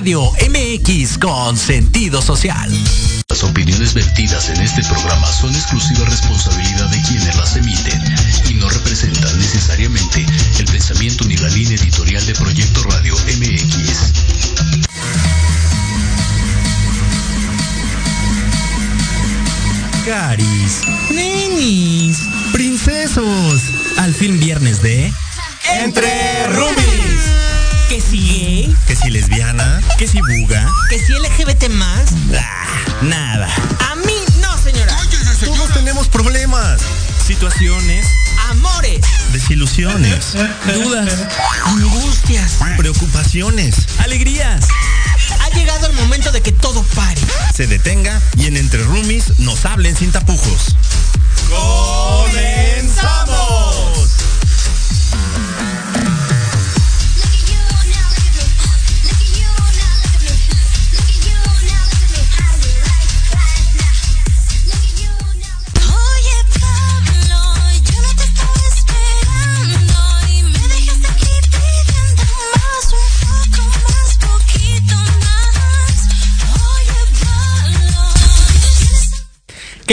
Radio MX con sentido social. Las opiniones vertidas en este programa son exclusiva responsabilidad de quienes las emiten y no representan necesariamente el pensamiento ni la línea editorial de Proyecto Radio MX. Caris, Nenis, princesos, al fin viernes de Entre Rubis. Que si gay, Que si lesbiana, que si buga, que si LGBT más. ah, nada. A mí no, señora. Todos tenemos problemas, Situaciones, Amores, desilusiones, dudas, angustias. preocupaciones. alegrías. Ha llegado el momento de que todo pare. Se detenga y en Entre Roomies nos hablen sin tapujos.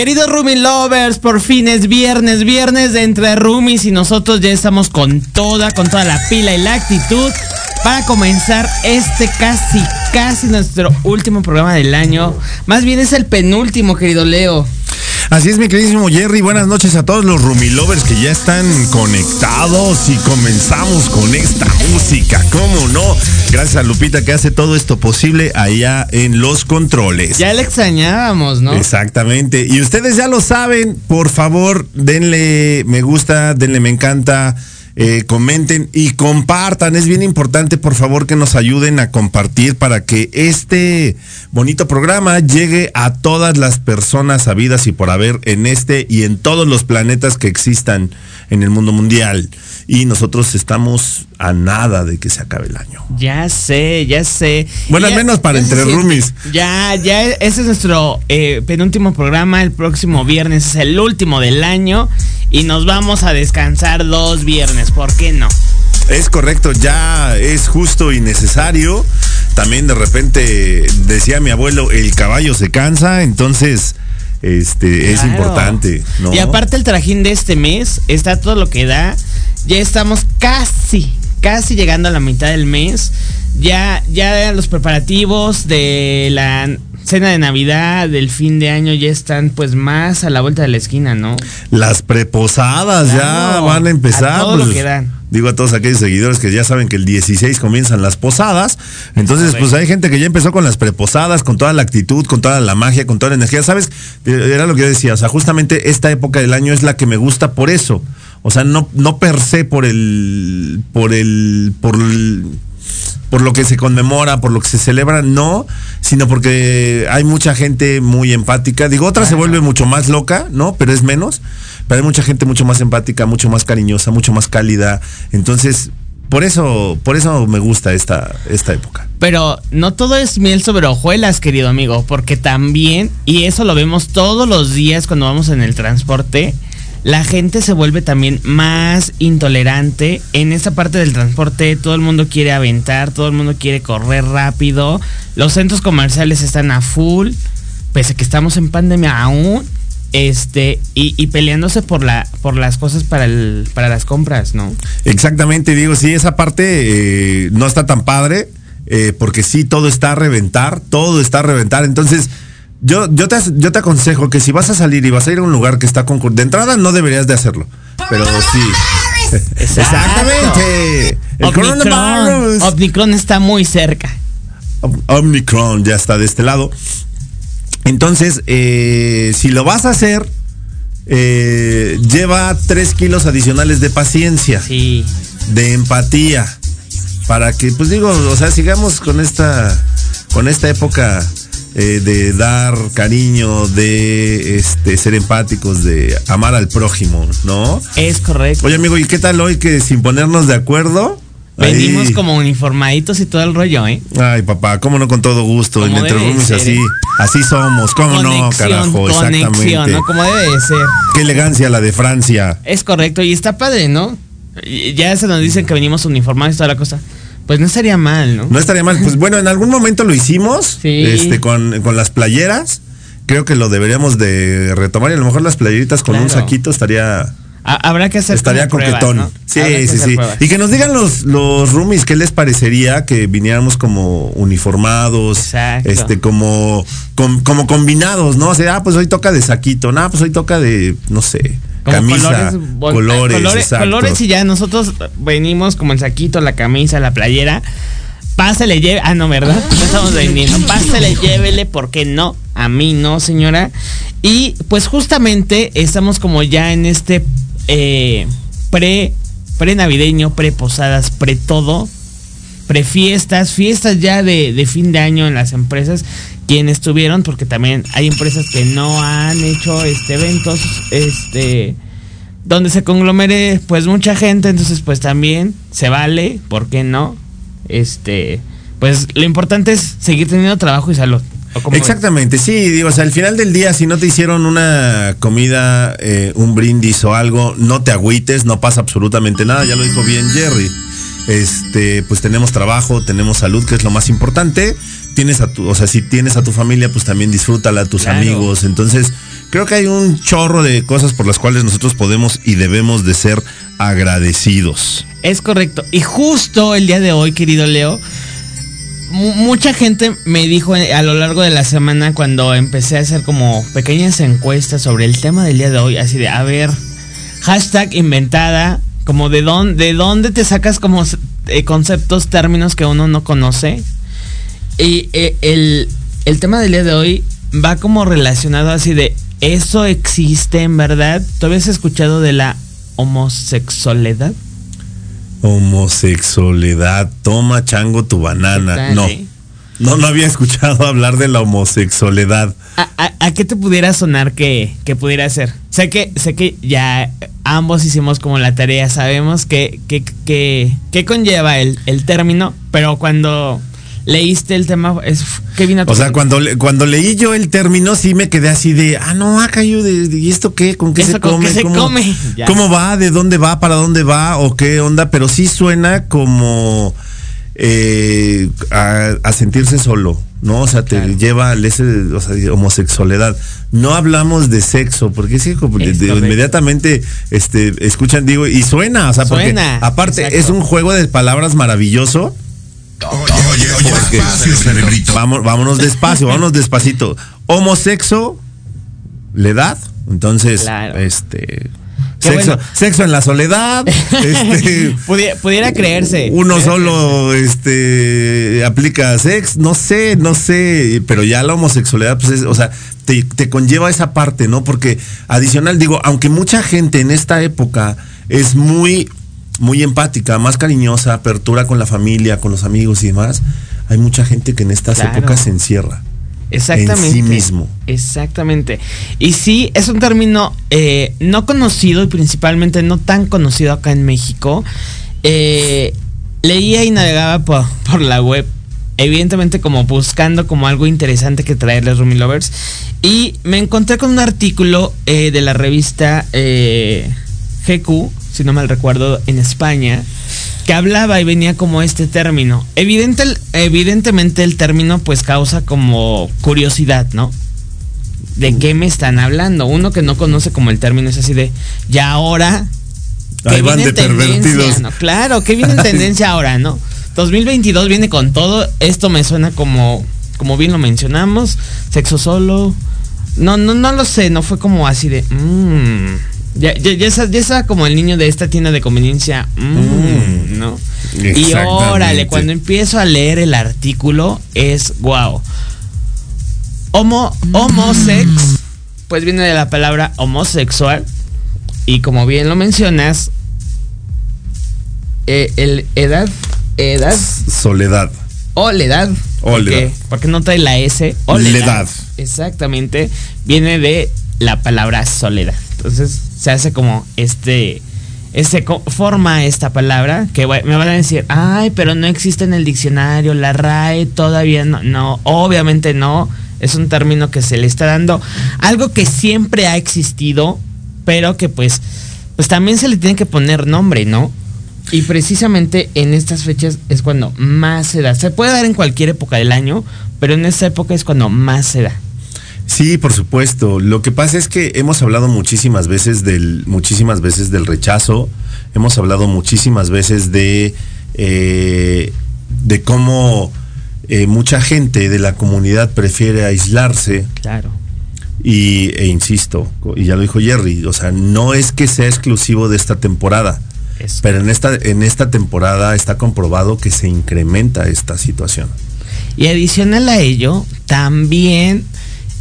Queridos Roomie Lovers, por fin es viernes, viernes de entre roomies y nosotros ya estamos con toda, con toda la pila y la actitud para comenzar este casi, casi nuestro último programa del año. Más bien es el penúltimo, querido Leo. Así es, mi queridísimo Jerry. Buenas noches a todos los Roomie Lovers que ya están conectados y comenzamos con esta música. ¿Cómo no? Gracias a Lupita que hace todo esto posible allá en los controles. Ya le extrañábamos, ¿no? Exactamente. Y ustedes ya lo saben, por favor, denle me gusta, denle me encanta, eh, comenten y compartan. Es bien importante, por favor, que nos ayuden a compartir para que este bonito programa llegue a todas las personas habidas y por haber en este y en todos los planetas que existan en el mundo mundial. Y nosotros estamos a nada de que se acabe el año. Ya sé, ya sé. Bueno, al menos para entre roomies. Ya, ya, ese es nuestro eh, penúltimo programa. El próximo viernes es el último del año. Y nos vamos a descansar dos viernes. ¿Por qué no? Es correcto, ya es justo y necesario. También de repente decía mi abuelo, el caballo se cansa, entonces este es importante, ¿no? Y aparte el trajín de este mes está todo lo que da. Ya estamos casi, casi llegando a la mitad del mes. Ya, ya los preparativos de la cena de Navidad, del fin de año ya están pues más a la vuelta de la esquina, ¿no? Las preposadas ya van a empezar. a todo lo pues, que dan. Digo a todos aquellos seguidores que ya saben que el 16 comienzan las posadas. Entonces, pues hay gente que ya empezó con las preposadas, con toda la actitud, con toda la magia, con toda la energía. ¿Sabes? Eh, Era lo que yo decía. O sea, justamente esta época del año es la que me gusta por eso. O sea, no, no per se por el. por el. por el por lo que se conmemora, por lo que se celebra, no, sino porque hay mucha gente muy empática. Digo, otra se vuelve mucho más loca, ¿no? Pero es menos. Pero hay mucha gente mucho más empática, mucho más cariñosa, mucho más cálida. Entonces, por eso, por eso me gusta esta, esta época. Pero no todo es miel sobre hojuelas, querido amigo, porque también, y eso lo vemos todos los días cuando vamos en el transporte, la gente se vuelve también más intolerante. En esa parte del transporte todo el mundo quiere aventar, todo el mundo quiere correr rápido, los centros comerciales están a full, pese a que estamos en pandemia aún. Este, y, y peleándose por la, por las cosas para el, para las compras, ¿no? Exactamente, digo, sí, esa parte eh, no está tan padre, eh, porque sí, todo está a reventar, todo está a reventar. Entonces, yo, yo, te, yo te aconsejo que si vas a salir y vas a ir a un lugar que está con... De entrada no deberías de hacerlo, pero sí. Exactamente. El Omicron, coronavirus. Omicron está muy cerca. Om- Omicron ya está de este lado. Entonces, eh, si lo vas a hacer, eh, lleva tres kilos adicionales de paciencia, Sí. de empatía, para que, pues digo, o sea, sigamos con esta, con esta época eh, de dar cariño, de este, ser empáticos, de amar al prójimo, ¿no? Es correcto. Oye, amigo, ¿y qué tal hoy que sin ponernos de acuerdo? Venimos ahí- como uniformaditos y todo el rollo, ¿eh? Ay, papá, cómo no con todo gusto. En Entre Roomies así, ¿eh? así somos. ¿Cómo no, carajo? conexión, Exactamente. ¿no? Como debe de ser. Qué elegancia la de Francia. Es correcto, y está padre, ¿no? Ya se nos dicen que venimos uniformados y toda la cosa. Pues no estaría mal, ¿no? No estaría mal. Pues bueno, en algún momento lo hicimos. Sí. Este, con, con las playeras. Creo que lo deberíamos de retomar. Y a lo mejor las playeritas con un saquito estaría. Ha- Habrá que hacer Estaría pruebas, coquetón. ¿no? Sí, sí, sí. pruebas. Y que nos digan los, los roomies qué les parecería que viniéramos como uniformados, Exacto. este, como, com- como combinados, ¿no? O sea, ah, pues hoy toca de saquito, no, pues hoy toca de, no sé, Como camisa, colores, colores, colores y ya nosotros venimos como el saquito, la camisa, la playera. Pásale, lleve. Ah, no, ¿verdad? No estamos vendiendo. Pásale, llévele, ¿por qué no? A mí no, señora. Y pues justamente estamos como ya en este eh, pre, pre navideño, pre posadas, pre todo, pre fiestas, ya de, de fin de año en las empresas. Quienes tuvieron, porque también hay empresas que no han hecho este eventos, este donde se conglomere pues mucha gente, entonces pues también se vale, ¿por qué no? Este, pues lo importante es seguir teniendo trabajo y salud. Exactamente, sí, digo, o sea, al final del día, si no te hicieron una comida, eh, un brindis o algo, no te agüites, no pasa absolutamente nada, ya lo dijo bien Jerry. Este, pues tenemos trabajo, tenemos salud, que es lo más importante. Tienes a tu, o sea, si tienes a tu familia, pues también disfrútala, a tus Claro. amigos. Entonces, creo que hay un chorro de cosas por las cuales nosotros podemos y debemos de ser agradecidos. Es correcto. Y justo el día de hoy, querido Leo, mu- mucha gente me dijo a lo largo de la semana cuando empecé a hacer como pequeñas encuestas sobre el tema del día de hoy, así de, a ver, hashtag inventada, como de dónde, de dónde te sacas como eh, conceptos, términos que uno no conoce. Y eh, el, el tema del día de hoy va como relacionado así de, ¿eso existe en verdad? ¿Tú habías escuchado de la homosexualidad? Homosexualidad, toma chango tu banana. ¿Qué tal, No. No, no había escuchado hablar de la homosexualidad. ¿A, a- a qué te pudiera sonar que, que pudiera ser? Sé que, sé que ya ambos hicimos como la tarea, sabemos que, que, que, que conlleva el, el término, pero cuando leíste el tema, es, ¿qué vino a tu O sea, cuando, le- cuando leí yo el término, sí me quedé así de, ah, no, acá yo, de, de- ¿y esto qué? ¿Con qué ¿Eso se con come? qué se ¿Cómo, come? ¿Cómo va? ¿De dónde va? ¿Para dónde va? ¿O qué onda? Pero sí suena como eh, a, a sentirse solo, ¿no? O sea, te Claro. lleva al ese, o sea, homosexualidad. No hablamos de sexo, porque es que como Es de- inmediatamente este, escuchan, digo, y suena, o sea, porque Suena, aparte exacto. es un juego de palabras maravilloso. Oye, oye, Porque- despacio, cerebrito. Vamos, vámonos despacio, vámonos despacito. Homosexo, la edad. Entonces, Claro. este. Sexo, bueno. sexo en la soledad. este, Pudiera, pudiera creerse. uno Pudiera solo este aplica sex, no sé, no sé, pero ya la homosexualidad, pues es, o sea, te, te conlleva esa parte, ¿no? Porque adicional, digo, aunque mucha gente en esta época es muy, muy empática, más cariñosa, apertura con la familia, con los amigos y demás, hay mucha gente que en estas Claro. épocas se encierra. Exactamente. en sí mismo. Exactamente. Y sí, es un término eh, no conocido y principalmente no tan conocido acá en México. Eh, leía y navegaba por, por la web. Evidentemente como buscando como algo interesante que traerles Rumi Lovers. Y me encontré con un artículo eh, de la revista eh, GQ, si no mal recuerdo, en España, que hablaba y venía como este término. Evidente, evidentemente el término pues causa como curiosidad, ¿no? ¿De qué me están hablando? Uno que no conoce como el término es así de, ya ahora... ¿qué Ahí van viene de en tendencia?" pervertidos. No, claro, ¿qué viene en tendencia ahora, no? 2022 viene con todo. Esto me suena como, como bien lo mencionamos, sexo solo. No, no, no lo sé, no fue como así de... "Mm". Ya, ya, ya, esa- ya estaba como el niño de esta tienda de conveniencia, "Mm", ¿no? Y órale, cuando empiezo a leer el artículo es wow. Homo, homosex, pues viene de la palabra homosexual. Y como bien lo mencionas, eh, el edad, edad Soledad. o la edad. O porque, edad. porque no trae la S. O la La edad. edad. Exactamente. Viene de la palabra soledad. Entonces se hace como este. Este co- forma esta palabra que me van a decir, ay, pero no existe en el diccionario, la RAE todavía no, no, obviamente no, es un término que se le está dando, algo que siempre ha existido, pero que pues, pues también se le tiene que poner nombre, ¿no? Y precisamente en estas fechas es cuando más se da. Se puede dar en cualquier época del año, pero en esta época es cuando más se da. Sí, por supuesto. Lo que pasa es que hemos hablado muchísimas veces del, muchísimas veces del rechazo, hemos hablado muchísimas veces de, eh, de cómo eh, mucha gente de la comunidad prefiere aislarse Claro. y, e insisto, y ya lo dijo Jerry, o sea, no es que sea exclusivo de esta temporada, pero en esta, en esta temporada está comprobado que se incrementa esta situación. Y adicional a ello, también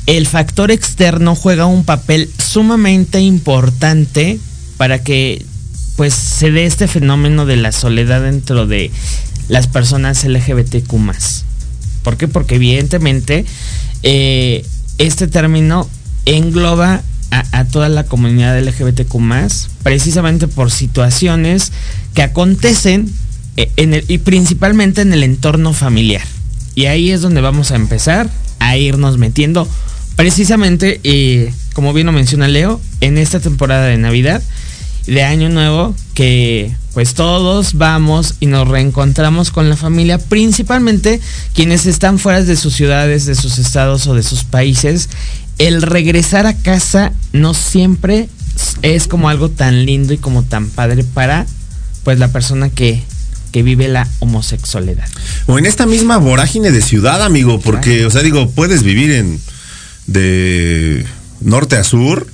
el factor externo juega un papel sumamente importante para que pues se dé este fenómeno de la soledad dentro de las personas LGBTQ+. ¿Por qué? Porque evidentemente eh, este término engloba a, toda la comunidad LGBTQ+, precisamente por situaciones que acontecen eh, y principalmente en el entorno familiar. Y ahí es donde vamos a empezar a irnos metiendo. Precisamente, eh, como bien lo menciona Leo, en esta temporada de Navidad, de Año Nuevo, que pues todos vamos y nos reencontramos con la familia, principalmente quienes están fuera de sus ciudades, de sus estados o de sus países. El regresar a casa no siempre es como algo tan lindo y como tan padre para pues la persona que, que vive la homosexualidad. O en esta misma vorágine de ciudad, amigo, porque, o sea, digo, puedes vivir en de norte a sur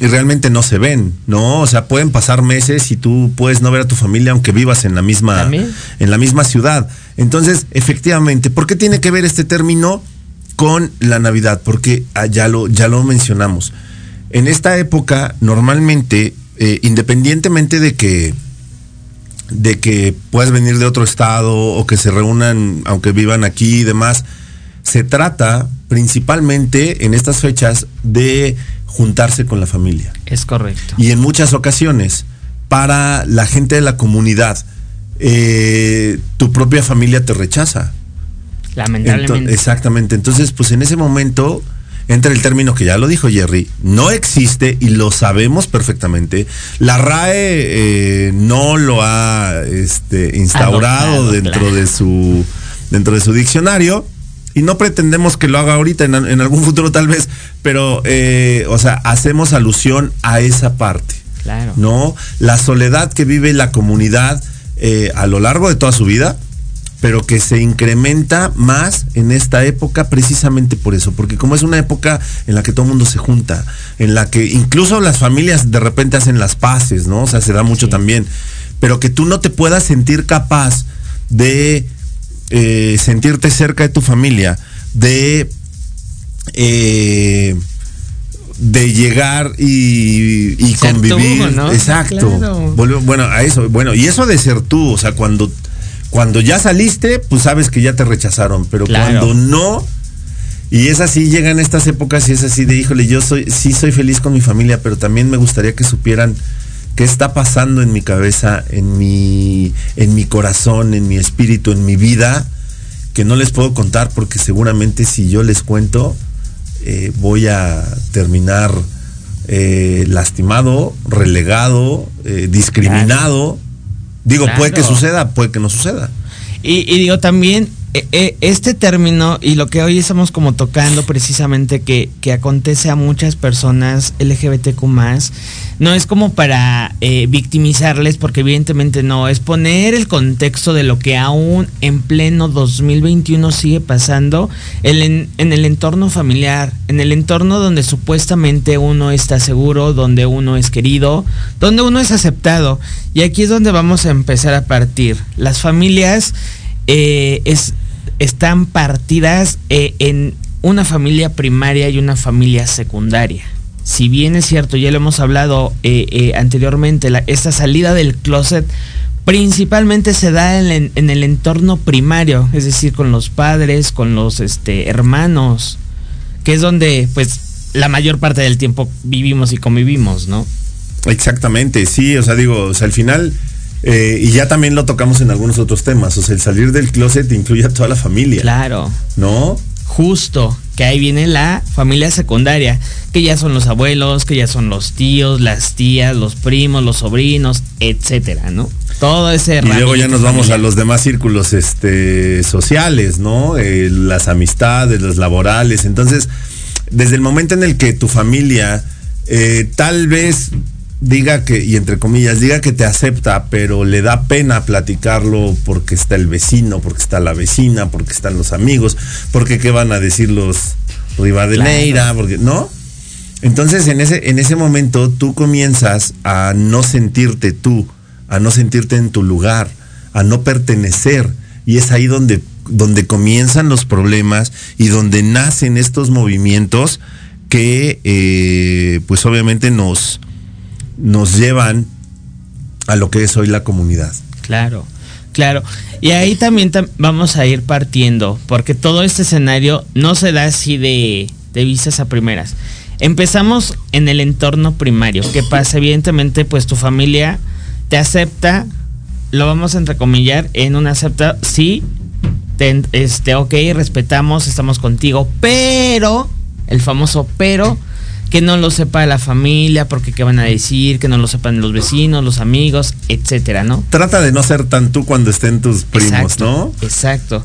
y realmente no se ven, ¿no? O sea, pueden pasar meses y tú puedes no ver a tu familia aunque vivas en la misma También. en la misma ciudad. Entonces, efectivamente, ¿por qué tiene que ver este término con la Navidad? Porque ah, ya lo ya lo mencionamos. En esta época, normalmente, eh, independientemente de que de que puedas venir de otro estado o que se reúnan, aunque vivan aquí y demás, se trata principalmente en estas fechas de juntarse con la familia. Es correcto. Y en muchas ocasiones, para la gente de la comunidad, eh, tu propia familia te rechaza. Lamentablemente. Exactamente. Entonces, pues en ese momento entra el término que ya lo dijo Jerry, no existe y lo sabemos perfectamente. La RAE eh, no lo ha este, instaurado Adoptado, dentro claro. de su dentro de su diccionario y no pretendemos que lo haga ahorita en, en algún futuro tal vez, pero eh, o sea hacemos alusión a esa parte. Claro. ¿no? La soledad que vive la comunidad eh, a lo largo de toda su vida, pero que se incrementa más en esta época precisamente por eso, porque como es una época en la que todo el mundo se junta, en la que incluso las familias de repente hacen las paces, ¿no? O sea, se da mucho Sí. también, pero que tú no te puedas sentir capaz de eh, sentirte cerca de tu familia, de... eh, de llegar y, y Ser tú, convivir. ¿no? Exacto. Claro. Volve- Bueno, a eso. Bueno, y eso de ser tú, o sea, cuando, cuando ya saliste, pues sabes que ya te rechazaron, pero Claro. cuando no, y es así, llegan estas épocas y es así de, híjole, yo soy, sí soy feliz con mi familia, pero también me gustaría que supieran qué está pasando en mi cabeza, en mi, en mi corazón, en mi espíritu, en mi vida, que no les puedo contar porque seguramente si yo les cuento, eh, voy a terminar eh, lastimado, relegado, eh, discriminado. Digo, puede que suceda, puede que no suceda. Y, y digo también, este término y lo que hoy estamos como tocando precisamente que, que acontece a muchas personas LGBTQ no es como para eh, victimizarles, porque evidentemente no, es poner el contexto de lo que aún en pleno 2021 sigue pasando en, en- el entorno familiar, en el entorno donde supuestamente uno está seguro, donde uno es querido, donde uno es aceptado. Y aquí es donde vamos a empezar a partir. Las familias eh, es, están partidas eh, en una familia primaria y una familia secundaria. Si bien es cierto, ya lo hemos hablado eh, eh, anteriormente, esta salida del closet principalmente se da en, el- en el entorno primario, es decir, con los padres, con los este, hermanos, que es donde pues la mayor parte del tiempo vivimos y convivimos, ¿no? Exactamente, sí, o sea, digo, al final, eh, y ya también lo tocamos en algunos otros temas, o sea, el salir del closet incluye a toda la familia, Claro, ¿no? justo. que ahí viene la familia secundaria, que ya son los abuelos, que ya son los tíos, las tías, los primos, los sobrinos, etcétera, ¿no? Todo ese Y luego ya nos vamos a los demás círculos este, sociales, ¿no? Eh, las amistades, las laborales. Entonces, desde el momento en el que tu familia eh, tal vez diga que, y entre comillas, diga que te acepta, pero le da pena platicarlo porque está el vecino, porque está la vecina, porque están los amigos, porque qué van a decir los Rivadeneira, Claro. porque, ¿no? Entonces, en ese, en ese momento, tú comienzas a no sentirte tú, a no sentirte en tu lugar, a no pertenecer. Y es ahí donde, donde comienzan los problemas y donde nacen estos movimientos que, eh, pues obviamente nos, nos llevan a lo que es hoy la comunidad. Claro, claro. Y ahí también tam- vamos a ir partiendo, porque todo este escenario no se da así de, de vistas a primeras. Empezamos en el entorno primario. ¿Qué pasa? Evidentemente, pues tu familia te acepta, lo vamos a entrecomillar, en una acepta, sí, te- este, ok, respetamos, estamos contigo, pero, el famoso pero, que no lo sepa la familia, porque qué van a decir, que no lo sepan los vecinos, los amigos, etcétera, ¿no? Trata de no ser tan tú cuando estén tus primos, Exacto, ¿no? Exacto.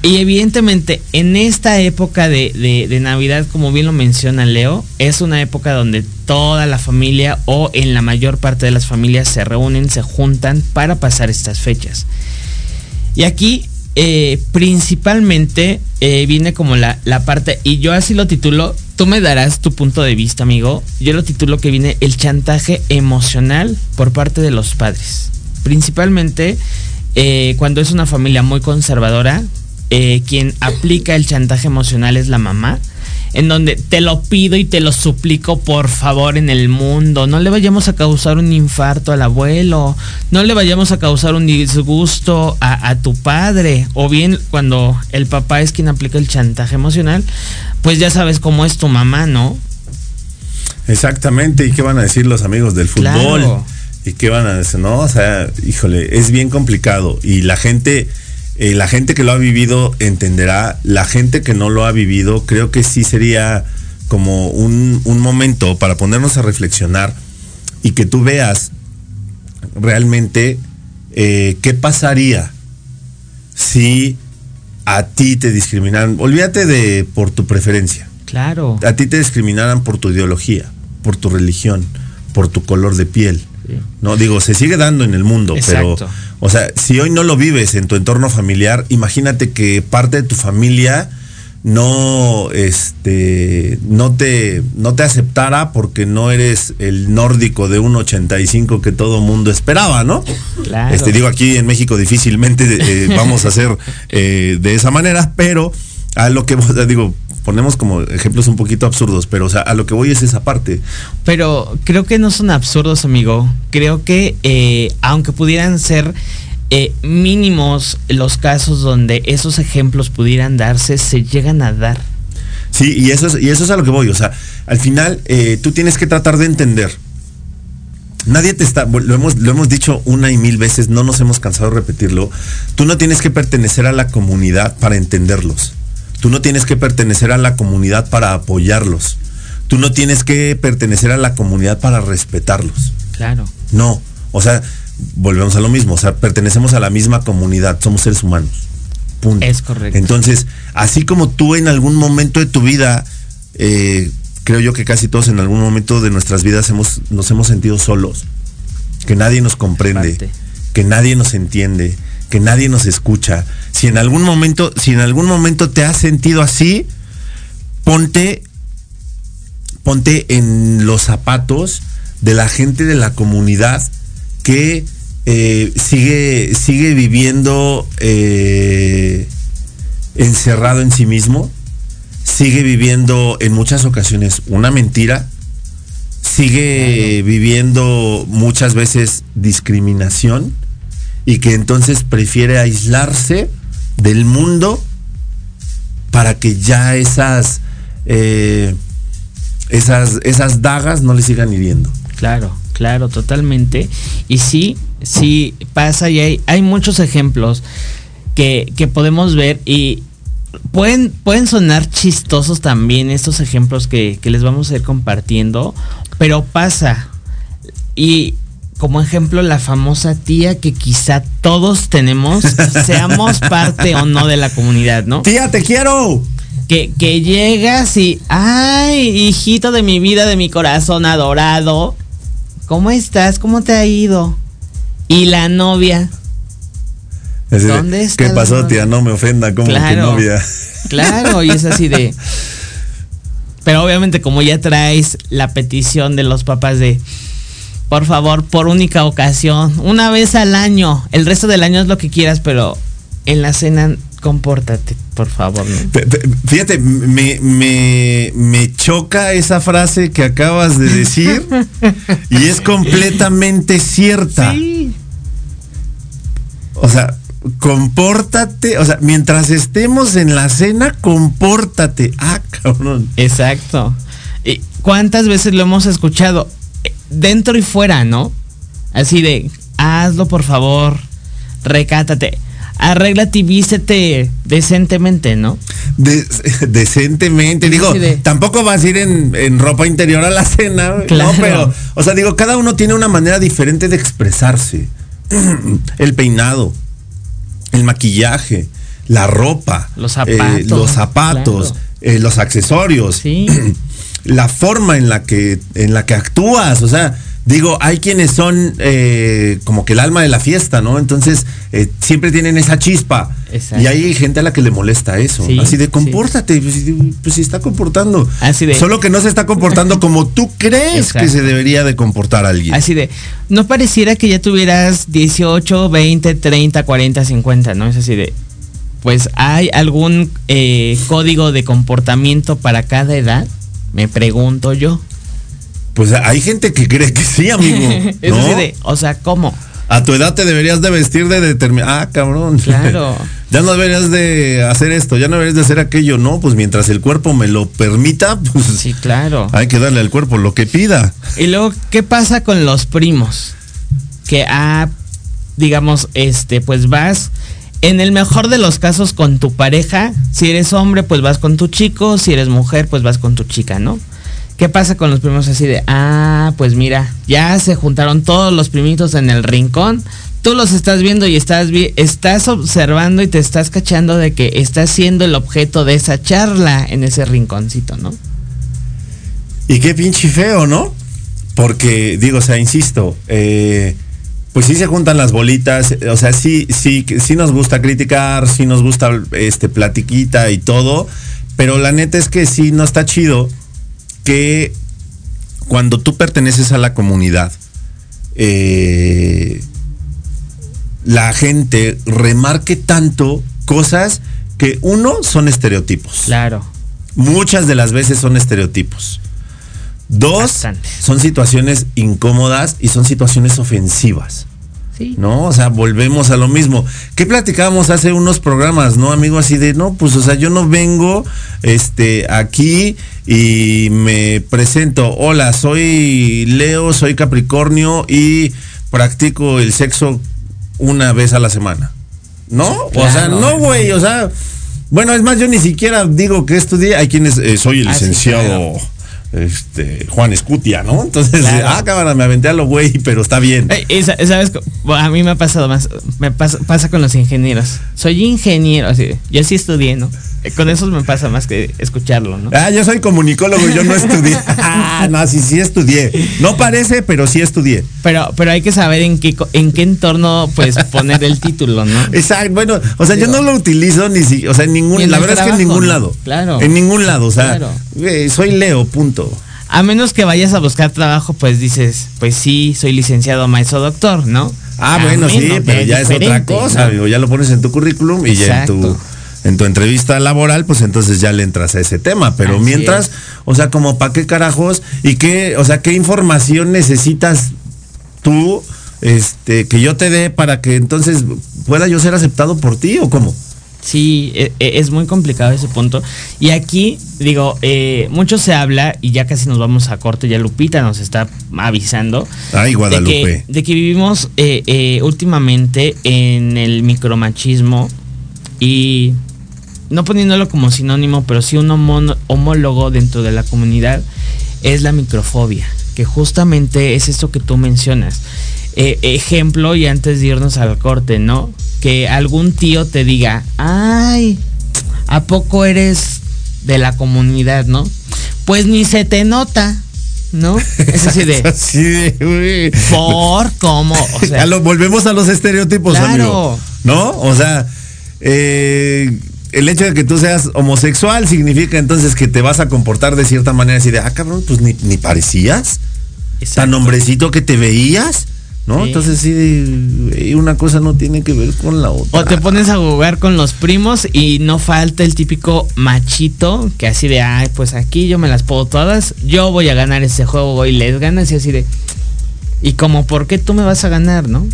Y evidentemente, en esta época de, de- de Navidad, como bien lo menciona Leo, es una época donde toda la familia o en la mayor parte de las familias se reúnen, se juntan para pasar estas fechas. Y aquí, eh, principalmente, eh, viene como la, la parte, y yo así lo titulo, tú me darás tu punto de vista, amigo. Yo lo titulo que viene el chantaje emocional por parte de los padres. Principalmente eh, cuando es una familia muy conservadora, eh, quien aplica el chantaje emocional es la mamá. En donde te lo pido y te lo suplico por favor en el mundo. No le vayamos a causar un infarto al abuelo. No le vayamos a causar un disgusto a, a tu padre. O bien cuando el papá es quien aplica el chantaje emocional, pues ya sabes cómo es tu mamá, ¿no? Exactamente, ¿y qué van a decir los amigos del fútbol? Claro. ¿Y qué van a decir? No, o sea, híjole, es bien complicado y la gente, eh, la gente que lo ha vivido entenderá, la gente que no lo ha vivido, creo que sí sería como un, un momento para ponernos a reflexionar y que tú veas realmente eh, qué pasaría si a ti te discriminaran. Olvídate de por tu preferencia Claro. a ti te discriminaran por tu ideología, por tu religión, por tu color de piel. Sí. No, digo, se sigue dando en el mundo, Exacto. pero, o sea, si hoy no lo vives en tu entorno familiar, imagínate que parte de tu familia no, este, no te, no te aceptara porque no eres el nórdico de 1.85 que todo mundo esperaba, ¿no? Claro. Este, digo, aquí en México difícilmente eh, vamos a hacer eh, de esa manera, pero a lo que digo, ponemos como ejemplos un poquito absurdos, pero o sea, a lo que voy es esa parte. Pero creo que no son absurdos, amigo. Creo que eh, aunque pudieran ser eh, mínimos los casos donde esos ejemplos pudieran darse, se llegan a dar. Sí, y eso es, y eso es a lo que voy. O sea, al final eh, tú tienes que tratar de entender. Nadie te está, lo hemos, lo hemos dicho una y mil veces, no nos hemos cansado de repetirlo. Tú no tienes que pertenecer a la comunidad para entenderlos. Tú no tienes que pertenecer a la comunidad para apoyarlos. Tú no tienes que pertenecer a la comunidad para respetarlos. Claro. No, o sea, volvemos a lo mismo, o sea, pertenecemos a la misma comunidad, somos seres humanos. Punto. Es correcto. Entonces, así como tú en algún momento de tu vida, eh, creo yo que casi todos en algún momento de nuestras vidas hemos, nos hemos sentido solos, que nadie nos comprende, que nadie nos entiende, que nadie nos escucha. Si en algún momento, si en algún momento te has sentido así, ponte ponte en los zapatos de la gente de la comunidad que eh, sigue, sigue viviendo eh, encerrado en sí mismo, sigue viviendo en muchas ocasiones una mentira, sigue viviendo muchas veces discriminación y que entonces prefiere aislarse del mundo para que ya esas eh, esas, esas dagas no le sigan hiriendo. Claro, claro, totalmente. Y sí, sí pasa y hay, hay muchos ejemplos que, que podemos ver y, pueden, pueden sonar chistosos también estos ejemplos que, que les vamos a ir compartiendo, pero pasa. Y como ejemplo, la famosa tía que quizá todos tenemos, seamos parte o no de la comunidad, ¿no? Tía, te quiero. Que, que llegas y, ay, hijito de mi vida, de mi corazón adorado, ¿cómo estás? ¿Cómo te ha ido? Y la novia, Así de, ¿Dónde está ¿Qué pasó, novia? tía? No me ofenda como Claro. tu novia. claro, y es así de... Pero obviamente como ya traes la petición de los papás de, por favor, por única ocasión, una vez al año, el resto del año es lo que quieras, pero en la cena compórtate, por favor. Fíjate, me, me, me choca esa frase que acabas de decir y es completamente cierta. Sí. O sea, compórtate, o sea, mientras estemos en la cena, compórtate. Ah, cabrón. Exacto. ¿Y cuántas veces lo hemos escuchado? Dentro y fuera, ¿no? Así de, hazlo por favor, recátate, arréglate y vístete decentemente, ¿no? De- decentemente, digo, de- tampoco vas a ir en, en ropa interior a la cena, Claro. no, pero, o sea, digo, cada uno tiene una manera diferente de expresarse. El peinado, el maquillaje, la ropa, Los eh, zapatos, los zapatos, claro. eh, los accesorios, Sí. la forma en la que en la que actúas, o sea, digo, hay quienes son eh, como que el alma de la fiesta, ¿no? Entonces eh, siempre tienen esa chispa Exacto. y hay gente a la que le molesta eso, Sí, así de sí. compórtate, pues, si- pues si está comportando, Así de- solo que no se está comportando como tú crees que se debería de comportar alguien. Así de, no pareciera que ya tuvieras 18, 20, 30, 40, 50, ¿no? Es así de, pues hay algún eh, código de comportamiento para cada edad, me pregunto yo. Pues hay gente que cree que sí, amigo. ¿no? de, o sea, ¿cómo? A tu edad te deberías de vestir de determinado. Ah, cabrón. Claro. ya no deberías de hacer esto, ya no deberías de hacer aquello, no. Pues mientras el cuerpo me lo permita, pues Sí, claro. hay que darle al cuerpo lo que pida. Y luego, ¿qué pasa con los primos? Que, ah, digamos, este, pues vas, en el mejor de los casos, con tu pareja. Si eres hombre, pues vas con tu chico. Si eres mujer, pues vas con tu chica, ¿no? ¿Qué pasa con los primos así de, ah, pues mira, ya se juntaron todos los primitos en el rincón? Tú los estás viendo y estás, vi- estás observando y te estás cachando de que estás siendo el objeto de esa charla en ese rinconcito, ¿no? Y qué pinche feo, ¿no? Porque, digo, o sea, insisto, eh, pues sí se juntan las bolitas, o sea, sí, sí, sí nos gusta criticar, sí nos gusta este platiquita y todo, pero la neta es que sí no está chido que cuando tú perteneces a la comunidad, eh, la gente remarque tanto cosas que uno son estereotipos. Claro. Muchas de las veces son estereotipos. Dos, son situaciones incómodas y son situaciones ofensivas. Sí. ¿No? O sea, volvemos a lo mismo. ¿Qué platicábamos hace unos programas, no, amigo? Así de, no, pues, o sea, yo no vengo este, aquí y me presento. Hola, soy Leo, soy Capricornio y practico el sexo una vez a la semana. ¿No? O sea, no, güey, o sea. Bueno, es más, yo ni siquiera digo que estudié. Hay quienes, eh, soy el Ah, sí, licenciado este, Juan Escutia, ¿no? Entonces, Claro. ah, cámara, me aventé a lo güey, pero está bien. Y ¿Sabes? A mí me ha pasado más. Me pasa, pasa con los ingenieros. Soy ingeniero. Así, yo sí estudié, ¿no? Eh, Con esos me pasa más que escucharlo, ¿no? Ah, yo soy comunicólogo y yo no estudié. Ah, no, sí, sí estudié. No parece, pero sí estudié. Pero, pero hay que saber en qué, en qué entorno, pues, poner el título, ¿no? Exacto, bueno, o sea, yo no lo utilizo ni si, o sea, en ningún, Ni en la verdad es que en ningún lado. Claro. En ningún lado, o sea, Claro. güey, soy Leo, punto. A menos que vayas a buscar trabajo, pues dices, pues sí, soy licenciado, maestro, doctor, ¿no? Ah, A bueno, sí, pero ya es otra cosa, ¿no? amigo. Ya lo pones en tu currículum y ya en tu. En tu entrevista laboral, pues entonces ya le entras a ese tema. Pero Así mientras, es. o sea, como para qué carajos y qué, o sea, qué información necesitas tú, este, que yo te dé para que entonces pueda yo ser aceptado por ti o cómo? Sí, e- e- es muy complicado ese punto. Y aquí, digo, eh, mucho se habla, y ya casi nos vamos a corte, ya Lupita nos está avisando. Ay, De Guadalupe. que, de que vivimos eh, eh, últimamente en el micromachismo y no poniéndolo como sinónimo, pero sí un homólogo dentro de la comunidad, es la microfobia, que justamente es esto que tú mencionas. Eh, ejemplo, y antes de irnos al corte, ¿no? Que algún tío te diga, ay, ¿a poco eres de la comunidad, no? Pues ni se te nota, ¿no? Es así de, Así de, güey. ¿por cómo? O sea, lo, volvemos a los estereotipos, Claro. amigo. ¿No? O sea, eh, el hecho de que tú seas homosexual significa entonces que te vas a comportar de cierta manera así de, ah, cabrón, pues ni, ni parecías. Tan hombrecito que te veías. ¿no? Sí. Entonces sí, una cosa no tiene que ver con la otra. O te pones a jugar con los primos y no falta el típico machito que así de, ay, pues aquí yo me las puedo todas, yo voy a ganar ese juego y les ganas y así de, y como, ¿por qué tú me vas a ganar, no?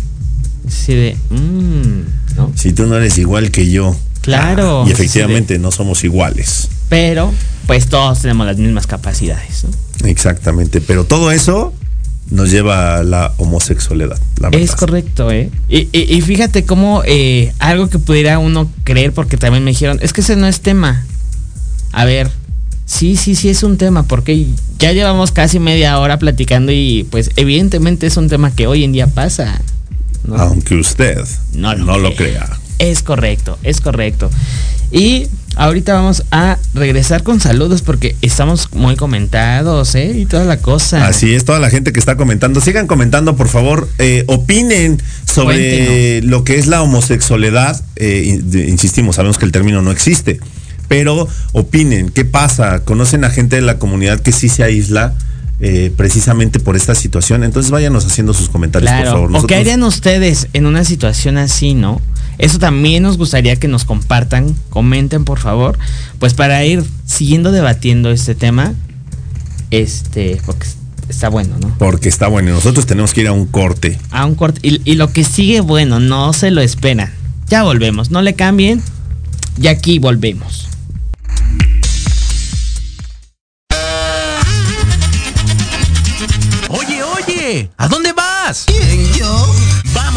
Así de, mmm, ¿no? Si tú no eres igual que yo. Claro. Y efectivamente no somos iguales. Pero, pues todos tenemos las mismas capacidades, ¿no? Exactamente. Pero todo eso nos lleva a la homosexualidad. La Es correcto, ¿eh? Y, y- y fíjate cómo eh, algo que pudiera uno creer, porque también me dijeron, es que ese no es tema. A ver, sí, sí, sí es un tema, porque ya llevamos casi media hora platicando y pues evidentemente es un tema que hoy en día pasa. ¿no? Aunque usted No no lo crea. Es correcto, es correcto. Y ahorita vamos a regresar con saludos porque estamos muy comentados, ¿eh? Y toda la cosa. Así es, toda la gente que está comentando, sigan comentando, por favor, eh, opinen sobre lo que es la homosexualidad. Eh, insistimos, sabemos que el término no existe, pero opinen, ¿qué pasa? ¿Conocen a gente de la comunidad que sí se aísla eh, precisamente por esta situación? Entonces váyanos haciendo sus comentarios, por Claro. favor. ¿O qué Nosotros- harían ustedes en una situación así, no? Eso también nos gustaría que nos compartan, comenten por favor, pues para ir siguiendo debatiendo este tema, este, porque está bueno, ¿no? Porque está bueno, y nosotros tenemos que ir a un corte. A un corte. Y, y lo que sigue bueno, no se lo esperan. Ya volvemos, no le cambien. Y aquí volvemos. Oye, oye, ¿a dónde vas? ¿Quién, yo?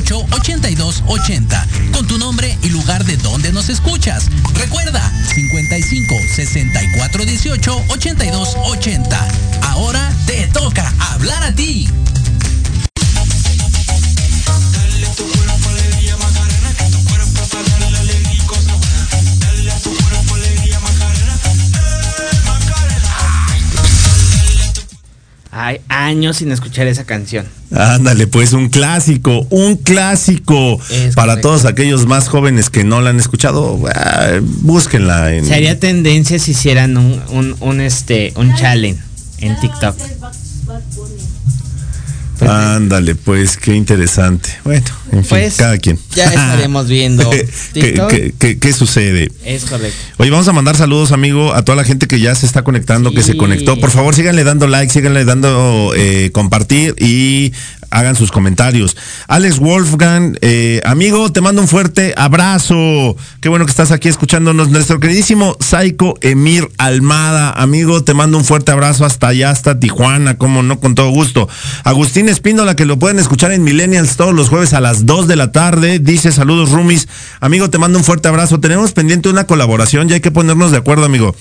64 18 Hay años sin escuchar esa canción. Ándale, pues un clásico, un clásico. Es Para correcto. todos aquellos más jóvenes que no la han escuchado, ah, búsquenla en... Sería tendencia si hicieran un, un, un, este, un challenge en TikTok. Ándale, pues qué interesante. Bueno, en fin, Pues, cada quien. ya estaremos viendo ¿Qué, qué- qué- qué sucede? Es correcto. Oye, vamos a mandar saludos, amigo, a toda la gente que ya se está conectando, que se conectó. Por favor, síganle dando like, síganle dando eh, compartir y hagan sus comentarios. Alex Wolfgang, eh, amigo, te mando un fuerte abrazo. Qué bueno que estás aquí escuchándonos. Nuestro queridísimo Saiko Emir Almada, amigo, te mando un fuerte abrazo hasta allá, hasta Tijuana, como no, con todo gusto. Agustín Espíndola, que lo pueden escuchar en Millennials todos los jueves a las 2 de la tarde, dice saludos, Rumis. Amigo, te mando un fuerte abrazo. Tenemos pendiente una colaboración, ya hay que ponernos de acuerdo, amigo.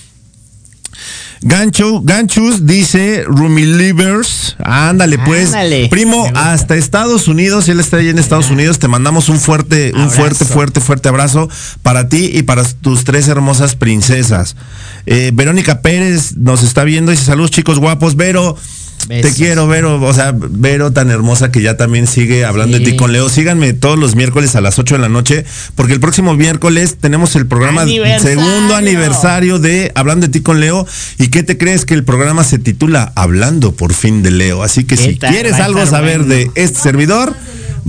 Gancho, Ganchus dice Rumi Livers. Ándale, pues. Ándale. Primo, hasta Estados Unidos, él está ahí en Estados Unidos. Te mandamos un fuerte, un Abrazo. fuerte, fuerte, fuerte abrazo para ti y para tus tres hermosas princesas. Eh, Verónica Pérez nos está viendo y dice saludos chicos guapos. Vero, te quiero, Vero. O sea, Vero tan hermosa que ya también sigue hablando de ti con Leo. Síganme todos los miércoles a las 8 de la noche, porque el próximo miércoles tenemos el programa Aniversario. segundo aniversario de Hablando de ti con Leo. ¿Y qué te crees que el programa se titula Hablando por fin de Leo? Así que ¿Qué si tal? quieres algo saber bueno. de este servidor,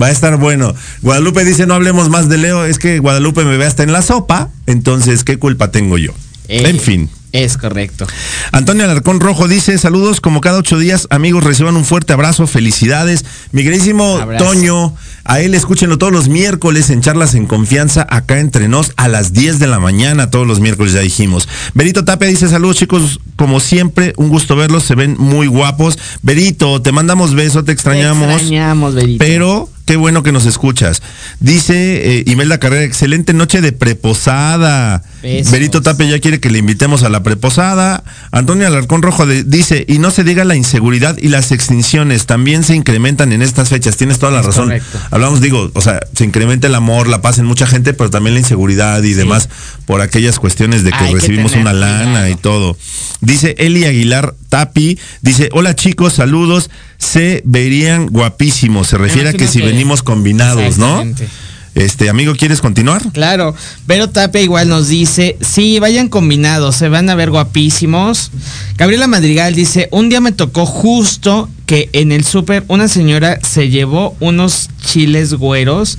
va a estar bueno. Guadalupe dice no hablemos más de Leo, es que Guadalupe me ve hasta en la sopa, entonces ¿qué culpa tengo yo? Eh, en fin. Es correcto. Antonio Alarcón Rojo dice, saludos como cada ocho días, amigos, reciban un fuerte abrazo, felicidades. Mi queridísimo Abrazo. Toño, a él escúchenlo todos los miércoles en charlas en confianza, acá entre nos, a las 10 de la mañana, todos los miércoles ya dijimos. Berito Tapia dice, saludos chicos, como siempre, un gusto verlos, se ven muy guapos. Berito, te mandamos beso, te extrañamos. Te extrañamos, Berito. Pero qué bueno que nos escuchas. Dice eh, Imelda Carrera, excelente noche de preposada. Besos. Berito Tapia ya quiere que le invitemos a la preposada. Antonio Alarcón Rojo de- dice, y no se diga la inseguridad y las extinciones también se incrementan en estas fechas. Tienes toda la Es razón. correcto. Hablamos, digo, o sea, se incrementa el amor, la paz en mucha gente, pero también la inseguridad y demás por aquellas cuestiones de que Hay recibimos una lana cuidado. y todo. Dice Eli Aguilar Tapi, dice, hola chicos, saludos, se verían guapísimos. Se refiere a que si que- venimos combinados, ¿no? Exactamente. Este, amigo, ¿quieres continuar? Claro, Vero Tapia igual nos dice, sí, vayan combinados, se van a ver guapísimos. Gabriela Madrigal dice, un día me tocó justo que en el súper una señora se llevó unos chiles güeros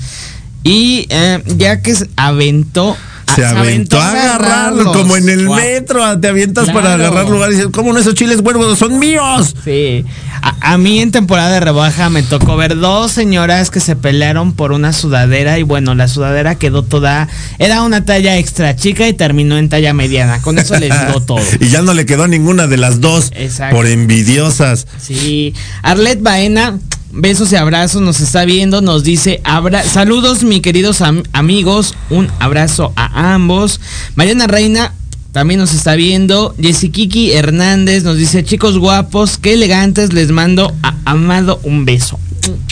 y eh, ya que aventó... Se aventó a agarrarlo, como en el metro, te avientas para agarrar lugar y dices, ¿cómo no esos chiles huevos son míos? Sí, a, a mí en temporada de rebaja me tocó ver dos señoras que se pelearon por una sudadera y bueno, la sudadera quedó toda, era una talla extra chica y terminó en talla mediana, con eso les digo todo. y ya no le quedó ninguna de las dos Exacto. por envidiosas. Sí, Arlet Baena, besos y abrazos, nos está viendo, nos dice, abra saludos mi queridos am- amigos, un abrazo a ambos. Mariana Reina también nos está viendo. Jessy Hernández nos dice, chicos guapos, qué elegantes, les mando a Amado un beso.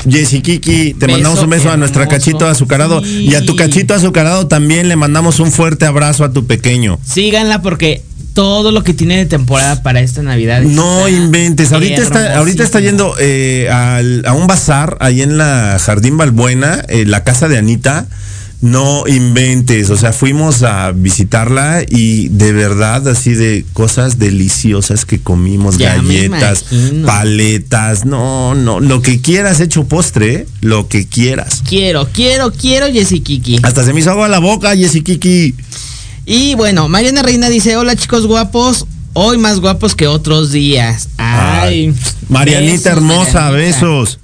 Jessy Kiki, te Beso mandamos un beso a nuestra cachito azucarado. Sí. Y a tu cachito azucarado también le mandamos un fuerte abrazo a tu pequeño. Síganla porque todo lo que tiene de temporada para esta Navidad. No inventes. Ahorita está, ahorita está yendo eh, al- a un bazar ahí en la Jardín Balbuena, eh, la casa de Anita. No inventes. O sea, fuimos a visitarla y de verdad así de cosas deliciosas que comimos, Ya galletas, paletas. No, no. Lo que quieras hecho postre, lo que quieras. Quiero, quiero, quiero Jessy Kiki. Hasta se me hizo agua la boca, Jessy Kiki. Y bueno, Mariana Reina dice, hola chicos guapos, hoy más guapos que otros días. Ay, Marianita besos, hermosa, Marianita. besos.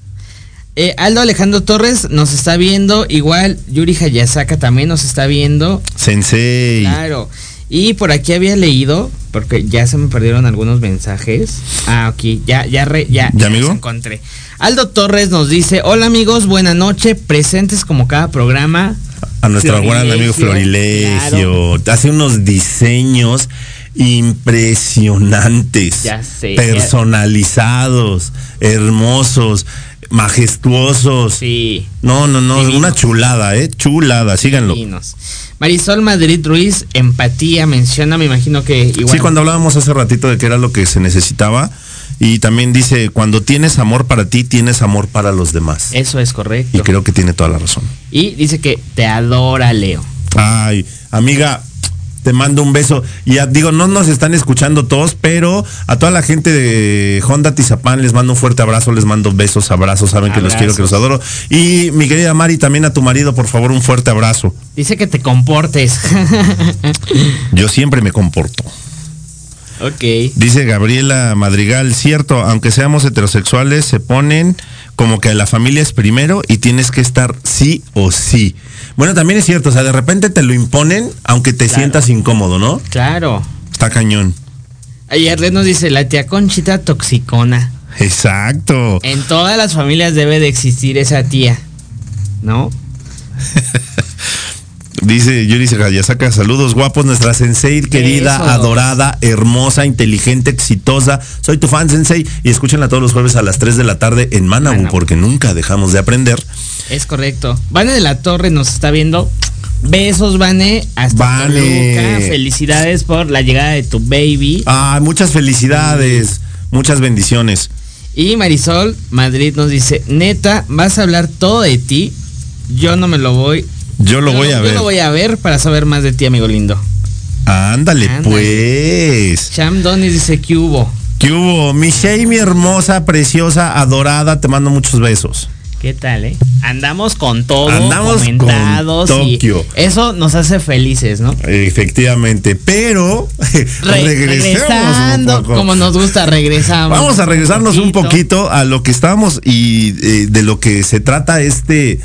Eh, Aldo Alejandro Torres nos está viendo, igual Yuri Hayasaka también nos está viendo. Sensei. Claro. Y por aquí había leído, porque ya se me perdieron algunos mensajes. Ah, ok, ya, ya, re- ya, ¿Ya, amigo? los encontré. Aldo Torres nos dice, hola amigos, buena noche, presentes como cada programa. A nuestro gran amigo Florilegio. Hace unos diseños impresionantes. Ya sé. Personalizados, hermosos, majestuosos. Sí. No, no, no, Divinos. una chulada, ¿eh? Chulada, síganlo. divinos. Marisol Madrid Ruiz, empatía, menciona, me imagino que igual. Sí, cuando hablábamos hace ratito de que era lo que se necesitaba. Y también dice, cuando tienes amor para ti, tienes amor para los demás. Eso es correcto. Y creo que tiene toda la razón. Y dice que te adora Leo. Ay, amiga, te mando un beso. Y ya, digo, no nos están escuchando todos, pero a toda la gente de Honda Tizapán les mando un fuerte abrazo, les mando besos, abrazos, saben que los quiero, que los adoro. Y mi querida Mari, también a tu marido, por favor, un fuerte abrazo. Dice que te comportes. Yo siempre me comporto. Ok. Dice Gabriela Madrigal, cierto, aunque seamos heterosexuales, se ponen como que la familia es primero y tienes que estar sí o sí. Bueno, también es cierto, o sea, de repente te lo imponen, aunque te Claro. sientas incómodo, ¿no? Claro. Está cañón. Ayer nos dice la tía Conchita toxicona. Exacto. En todas las familias debe de existir esa tía. ¿No? Dice Yuri Hayasaka, saludos guapos, nuestra sensei querida, Eso. adorada, hermosa, inteligente, exitosa. Soy tu fan sensei y escúchenla todos los jueves a las 3 de la tarde en Manabu, Manabu. porque nunca dejamos de aprender. Es correcto. Vane de la Torre nos está viendo. Besos, Vane. Hasta Vane. Toluca. Felicidades por la llegada de tu baby. Ah, muchas felicidades, muchas bendiciones. Y Marisol Madrid nos dice, neta, vas a hablar todo de ti. Yo no me lo voy. Yo lo yo voy a yo ver. lo voy a ver para saber más de ti, amigo lindo. Ándale, Ándale. pues. Cham Donis dice que hubo. ¿Qué hubo? Mi mi hermosa, preciosa, adorada, te mando muchos besos. ¿Qué tal, eh? Andamos con todo, Andamos con comentados y Tokio. eso nos hace felices, ¿no? Efectivamente, pero Re- regresemos un regresando, poco. como nos gusta, regresamos. Vamos a regresarnos un poquito a lo que estábamos y eh, de lo que se trata este,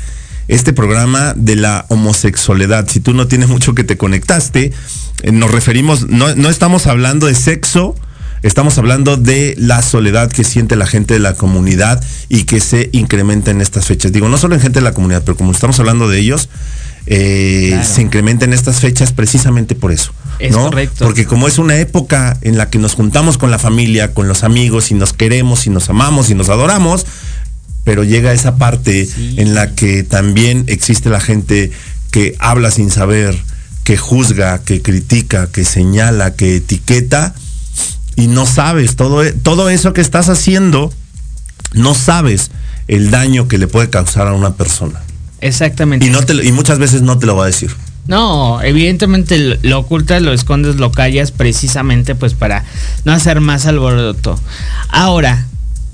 este programa de la homosexualidad. Si tú no tienes mucho que te conectaste, eh, nos referimos, no, no estamos hablando de sexo, estamos hablando de la soledad que siente la gente de la comunidad y que se incrementa en estas fechas. Digo, no solo en gente de la comunidad, pero como estamos hablando de ellos, eh, Claro. se incrementa en estas fechas precisamente por eso. Es ¿no? correcto. Porque como es una época en la que nos juntamos con la familia, con los amigos y nos queremos y nos amamos y nos adoramos, pero llega esa parte Sí. en la que también existe la gente que habla sin saber, que juzga, que critica, que señala, que etiqueta y no sabes todo, e- todo eso que estás haciendo, no sabes el daño que le puede causar a una persona. Exactamente. Y, no te, y muchas veces no te lo va a decir. No, evidentemente lo- lo ocultas, lo escondes, lo callas precisamente pues para no hacer más alboroto. Ahora,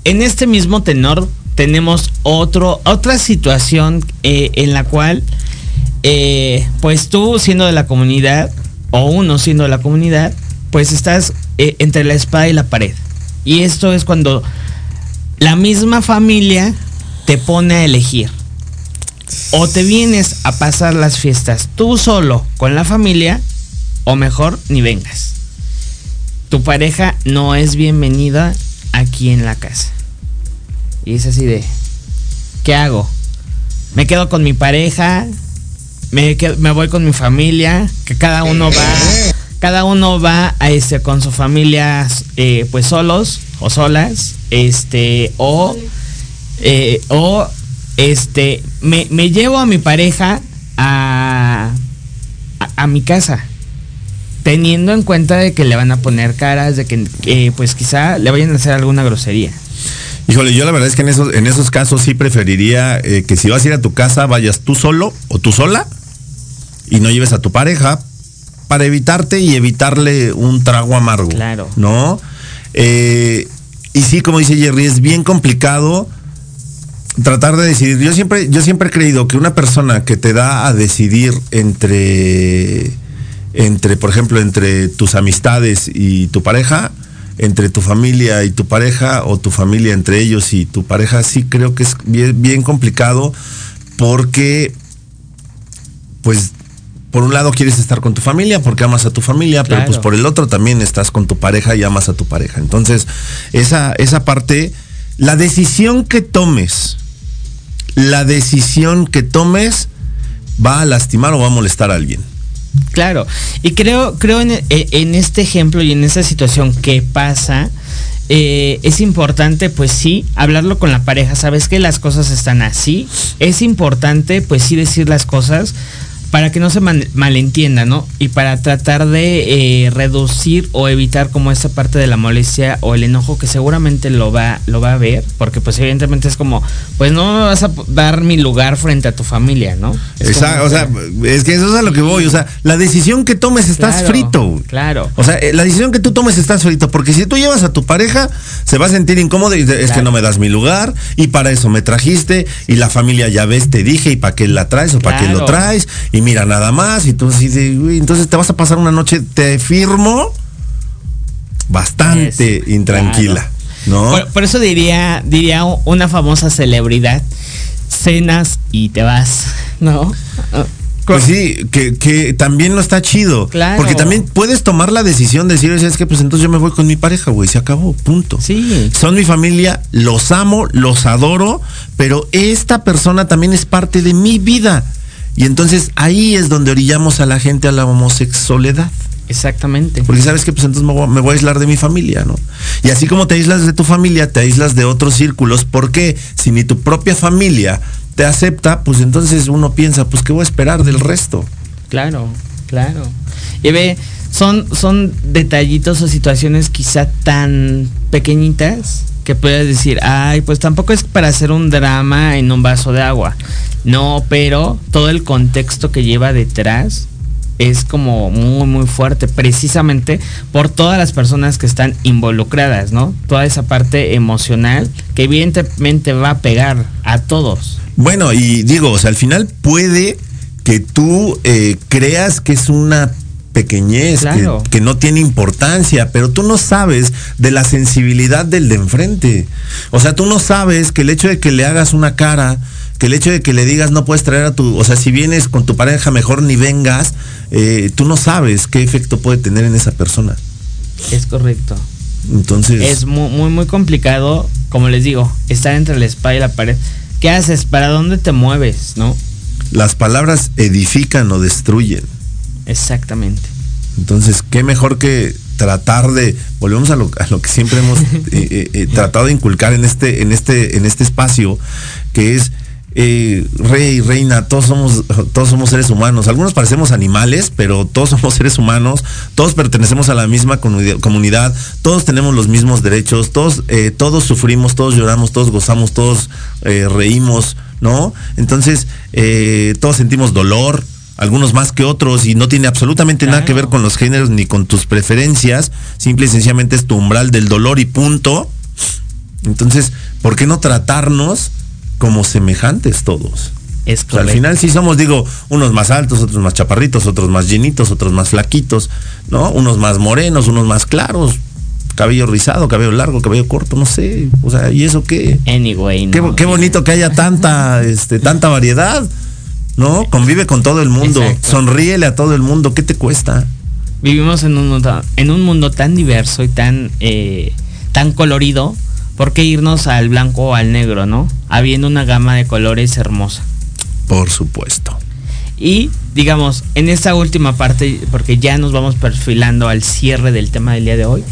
en este mismo tenor tenemos otra situación eh, en la cual eh, pues tú siendo de la comunidad o uno siendo de la comunidad pues estás eh, entre la espada y la pared. Y esto es cuando la misma familia te pone a elegir. O te vienes a pasar las fiestas tú solo con la familia, o mejor, ni vengas. Tu pareja no es bienvenida aquí en la casa. Y es así de, ¿qué hago? ¿Me quedo con mi pareja? ¿Me, quedo- me voy con mi familia? Que cada uno va, cada uno va a este, con su familia eh, pues solos o solas, este, o eh, o este me, me llevo a mi pareja a, a, a mi casa teniendo en cuenta de que le van a poner caras de que eh, pues quizá le vayan a hacer alguna grosería Híjole, yo la verdad es que en esos, en esos casos sí preferiría eh, que si vas a ir a tu casa vayas tú solo o tú sola y no lleves a tu pareja para evitarte y evitarle un trago amargo. Claro. ¿No? Eh, y sí, como dice Jerry, es bien complicado tratar de decidir. Yo siempre, yo siempre he creído que una persona que te da a decidir entre, entre, por ejemplo, entre tus amistades y tu pareja, entre tu familia y tu pareja, o tu familia entre ellos y tu pareja, sí creo que es bien, bien complicado porque, pues, por un lado quieres estar con tu familia porque amas a tu familia, pero pues por el otro también estás con tu pareja y amas a tu pareja. Entonces, esa, esa parte, la decisión que tomes, la decisión que tomes va a lastimar o va a molestar a alguien. Claro, y creo, creo en, en este ejemplo y en esta situación que pasa, eh, es importante, pues sí, hablarlo con la pareja. Sabes que las cosas están así. Es importante, pues sí, decir las cosas para que no se man- malentienda, ¿no? Y para tratar de eh, reducir o evitar como esa parte de la molestia o el enojo que seguramente lo va, lo va a ver, porque pues evidentemente es como, pues no me vas a dar mi lugar frente a tu familia, ¿no? Es Exacto, como- o sea, es que eso es a lo que voy. O sea, la decisión que tomes estás Claro, frito. claro. O sea, eh, la decisión que tú tomes estás frito. Porque si tú llevas a tu pareja, se va a sentir incómodo y es que no me das mi lugar y para eso me trajiste y la familia ya ves, te dije y para qué la traes o para qué lo traes y mira nada más y tú "Güey, entonces te vas a pasar una noche, te firmo, bastante Es- intranquila. claro. ¿No? Por, por eso diría, diría una famosa celebridad, cenas y te vas, ¿no? Pues sí, que, que también no está chido. Claro. Porque también puedes tomar la decisión de decir, es que pues entonces yo me voy con mi pareja, güey, se acabó, punto. Sí. Son mi familia, los amo, los adoro, pero esta persona también es parte de mi vida. Y entonces ahí es donde orillamos a la gente a la homosexualidad. Exactamente. Porque sabes que pues entonces me voy, a- me voy a aislar de mi familia, ¿no? Y así como te aíslas de tu familia, te aíslas de otros círculos. porque Si ni tu propia familia te acepta, pues entonces uno piensa, pues ¿qué voy a esperar del resto? Claro, claro. Y ve, son, son detallitos o situaciones quizá tan pequeñitas que puedes decir, ay, pues tampoco es para hacer un drama en un vaso de agua. No, pero todo el contexto que lleva detrás es como muy, muy fuerte, precisamente por todas las personas que están involucradas, ¿no? Toda esa parte emocional que evidentemente va a pegar a todos. Bueno, y digo, o sea, al final puede que tú eh, creas que es una pequeñez, que- no tiene importancia, pero tú no sabes de la sensibilidad del de enfrente. O sea, tú no sabes que el hecho de que le hagas una cara, que el hecho de que le digas no puedes traer a tu, o sea, si vienes con tu pareja mejor ni vengas, eh, tú no sabes qué efecto puede tener en esa persona. Es correcto. Entonces, Es muy, muy, muy complicado, como les digo, estar entre la espada y la pared. ¿Qué haces? ¿Para dónde te mueves? ¿No? las palabras edifican o destruyen. Exactamente. Entonces, qué mejor que tratar de, volvemos a lo, a lo que siempre hemos eh, eh, eh, tratado de inculcar en este, en este, en este espacio, que es eh, rey, reina, todos somos, todos somos seres humanos. Algunos parecemos animales, pero todos somos seres humanos, todos pertenecemos a la misma comuni- comunidad, todos tenemos los mismos derechos, todos, eh, todos sufrimos, todos lloramos, todos gozamos, todos eh, reímos, ¿no? Entonces, eh, todos sentimos dolor, algunos más que otros, y no tiene absolutamente nada que ver con los géneros ni con tus preferencias, simple y sencillamente es tu umbral del dolor y punto. Entonces, ¿por qué no tratarnos como semejantes todos? Es O sea, al final sí somos, digo, unos más altos, otros más chaparritos, otros más llenitos, otros más flaquitos, ¿no? Unos más morenos, unos más claros, cabello rizado, cabello largo, cabello corto, no sé. O sea, ¿y eso qué? Anyway, Qué, no. qué bonito que haya tanta, este, tanta variedad, ¿no? Convive con todo el mundo, Exacto. sonríele a todo el mundo, ¿qué te cuesta? Vivimos en un mundo, en un mundo tan diverso y tan, eh, tan colorido. ¿Por qué irnos al blanco o al negro, no? Habiendo una gama de colores hermosa. Por supuesto. Y digamos, en esta última parte, porque ya nos vamos perfilando al cierre del tema del día de hoy,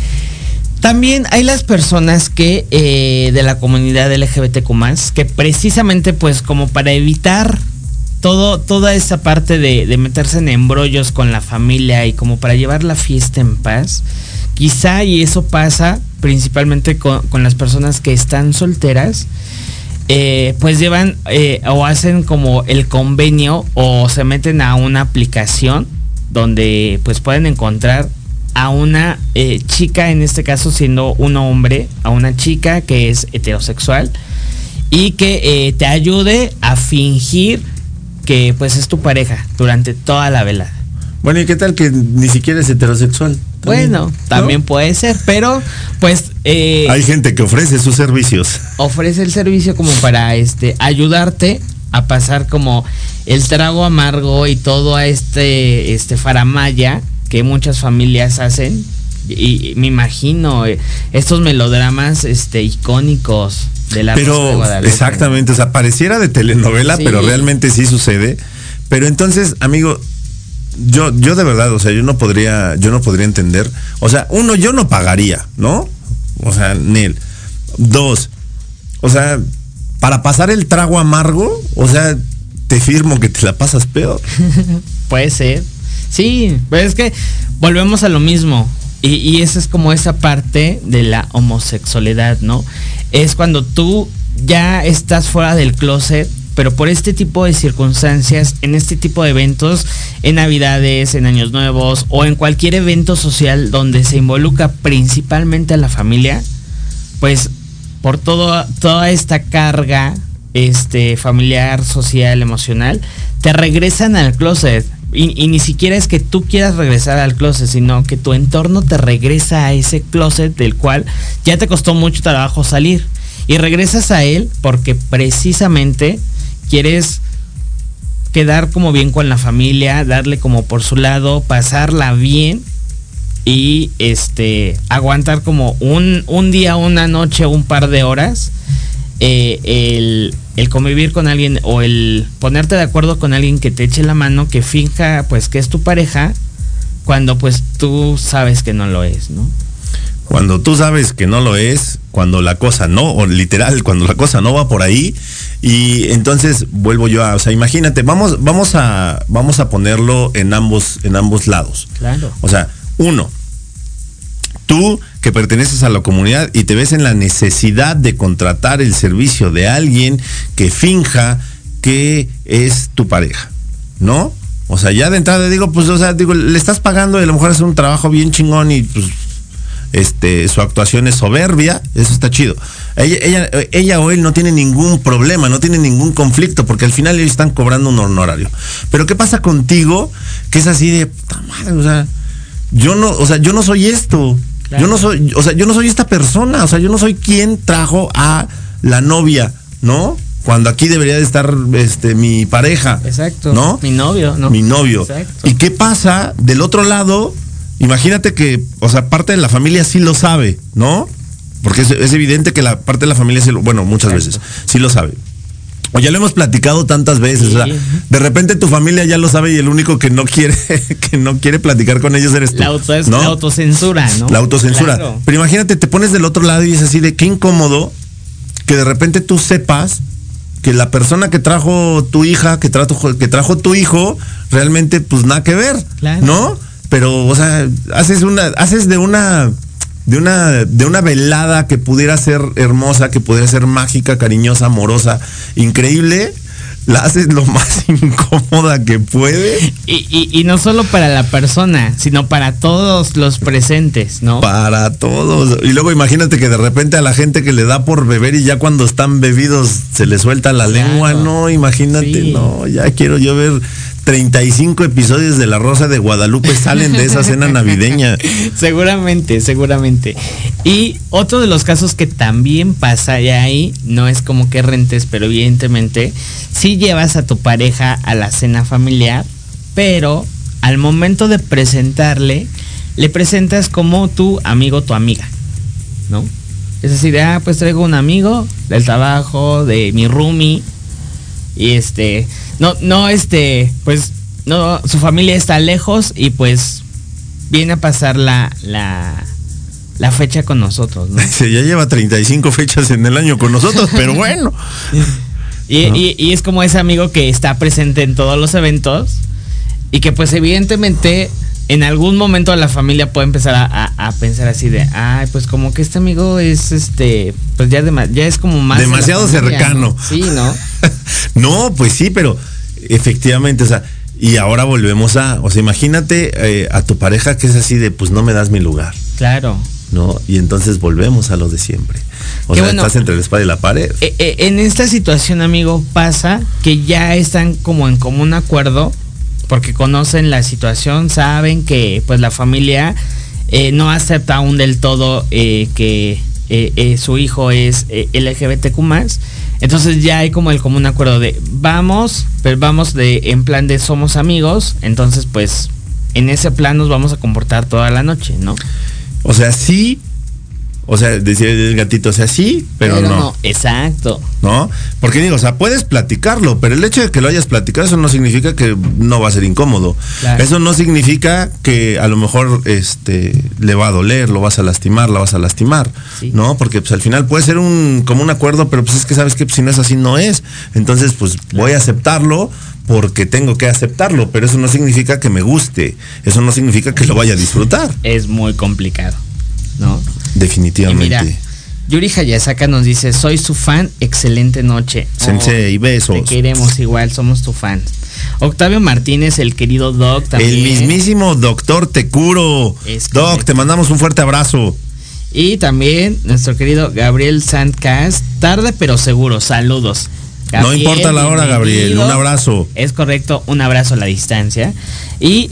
también hay las personas que eh, de la comunidad LGBTQ que precisamente pues como para evitar todo, toda esa parte de, meterse en embrollos con la familia y como para llevar la fiesta en paz, quizá y eso pasa principalmente con, con las personas que están solteras, eh, pues llevan eh, o hacen como el convenio o se meten a una aplicación donde pues pueden encontrar a una eh, chica, en este caso siendo un hombre, a una chica que es heterosexual y que eh, te ayude a fingir que pues es tu pareja durante toda la velada. Bueno, ¿y qué tal que ni siquiera es heterosexual? También, Bueno, ¿no? también puede ser, pero pues eh, Hay gente que ofrece sus servicios. ofrece el servicio como para este ayudarte a pasar como el trago amargo y todo a este este faramaya que muchas familias hacen y, y me imagino eh, estos melodramas este icónicos de la Rosa de Pero Guadalupe. exactamente, o sea, pareciera de telenovela, Sí. pero realmente sí sucede. Pero entonces, amigo, yo, yo de verdad, o sea, yo no podría, yo no podría entender. O sea, uno, yo no pagaría, ¿no? O sea, Nel. Dos, o sea, para pasar el trago amargo, o sea, te firmo que te la pasas peor. Puede ser. Sí, pero es que volvemos a lo mismo. Y, esa es como esa parte de la homosexualidad, ¿no? Es cuando tú ya estás fuera del closet, pero por este tipo de circunstancias, en este tipo de eventos, en Navidades, en Años Nuevos o en cualquier evento social donde se involucra principalmente a la familia, pues por todo, toda esta carga este, familiar, social, emocional, te regresan al closet. Y, ni siquiera es que tú quieras regresar al closet, sino que tu entorno te regresa a ese closet del cual ya te costó mucho trabajo salir. Y regresas a él porque precisamente quieres quedar como bien con la familia, darle como por su lado, pasarla bien y este aguantar como un, un día, una noche, un par de horas eh, el, el convivir con alguien o el ponerte de acuerdo con alguien que te eche la mano, que finja pues que es tu pareja, cuando pues tú sabes que no lo es, ¿no? Cuando tú sabes que no lo es, cuando la cosa no, o literal, cuando la cosa no va por ahí, y entonces vuelvo yo a, o sea, imagínate, vamos, vamos a, vamos a ponerlo en ambos, en ambos lados. Claro. O sea, uno, tú que perteneces a la comunidad y te ves en la necesidad de contratar el servicio de alguien que finja que es tu pareja, ¿no? O sea, ya de entrada digo, pues, o sea, digo, le estás pagando y a lo mejor es un trabajo bien chingón y pues este, su actuación es soberbia, eso está chido. Ella o él no tiene ningún problema, no tiene ningún conflicto, porque al final ellos están cobrando un honorario. Pero ¿qué pasa contigo? Que es así de, puta madre, o sea, yo no, o sea, yo no soy esto. Claro. Yo no soy, o sea, yo no soy esta persona, o sea, yo no soy quien trajo a la novia, ¿no? Cuando aquí debería de estar este mi pareja. Exacto. ¿No? Mi novio, ¿no? Mi novio. Exacto. ¿Y qué pasa del otro lado? Imagínate que, o sea, parte de la familia sí lo sabe, ¿no? Porque es, es evidente que la parte de la familia sí lo, bueno, muchas Exacto. veces, sí lo sabe. O ya lo hemos platicado tantas veces, Sí. o sea, de repente tu familia ya lo sabe y el único que no quiere, que no quiere platicar con ellos eres tú. La, auto, ¿no? la autocensura, ¿no? La autocensura. Claro. Pero imagínate, te pones del otro lado y es así de qué incómodo que de repente tú sepas que la persona que trajo tu hija, que trajo, que trajo tu hijo, realmente pues nada que ver, Claro. ¿no? Pero, o sea, haces una, haces de una, de una, de una velada que pudiera ser hermosa, que pudiera ser mágica, cariñosa, amorosa, increíble, la haces lo más incómoda que puede. Y, y, y no solo para la persona, sino para todos los presentes, ¿no? Para todos. Y luego imagínate que de repente a la gente que le da por beber y ya cuando están bebidos se les suelta la Claro. lengua. No, imagínate, Sí. no, ya quiero yo ver 35 episodios de La Rosa de Guadalupe salen de esa cena navideña. seguramente, seguramente. Y otro de los casos que también pasa, y ahí no es como que rentes, pero evidentemente, si llevas a tu pareja a la cena familiar, pero al momento de presentarle, le presentas como tu amigo, tu amiga, ¿no? Es así de, ah, pues traigo un amigo del trabajo, de mi roomie, y este, no, no, este, pues, no, su familia está lejos y pues viene a pasar la, la, la fecha con nosotros, ¿no? Se ya lleva 35 fechas en el año con nosotros, pero bueno. Y, ¿No? y- y es como ese amigo que está presente en todos los eventos y que pues evidentemente en algún momento la familia puede empezar a, a- a pensar así de, ay, pues como que este amigo es este, pues ya, dema- ya es como más... de Demasiado familia, cercano. ¿no? Sí, ¿no? no, pues sí, pero efectivamente, o sea, y ahora volvemos a, o sea, imagínate eh, a tu pareja que es así de, pues no me das mi lugar. Claro. ¿no? Y entonces volvemos a lo de siempre. O sea, bueno. estás entre la espada y la pared. Eh, eh, en esta situación, amigo, pasa que ya están como en común acuerdo, porque conocen la situación, saben que pues la familia eh, no acepta aún del todo eh, que eh, su hijo es LGBTQ Entonces ya hay como el común acuerdo de vamos, pero vamos de en plan de somos amigos, entonces pues en ese plan nos vamos a comportar toda la noche, ¿no? O sea, sí, O sea, decía el gatito, o sea, sí, pero, no. Exacto. ¿no? Porque digo, o sea, puedes platicarlo, pero el hecho de que lo hayas platicado, eso no significa que no va a ser incómodo. Claro. Eso no significa que a lo mejor este le va a doler, lo vas a lastimar, la vas a lastimar, Sí. ¿no? Porque pues al final puede ser un como un acuerdo, pero pues es que sabes que pues, si no es así no es. Entonces, pues voy a aceptarlo porque tengo que aceptarlo, pero eso no significa que me guste, eso no significa que lo vaya a disfrutar, Es muy complicado, ¿no? Y definitivamente. mira, Yuri Hayasaka nos dice, soy su fan, excelente noche. Sensei, Oh, besos. Te queremos igual, somos tu fan. Octavio Martínez, el querido Doc también. El mismísimo doctor Tecuro. Doc, te mandamos un fuerte abrazo. Y también nuestro querido Gabriel Sandcast, tarde pero seguro, saludos. No importa la hora, Gabriel, un abrazo. Es correcto, un abrazo a la distancia. Y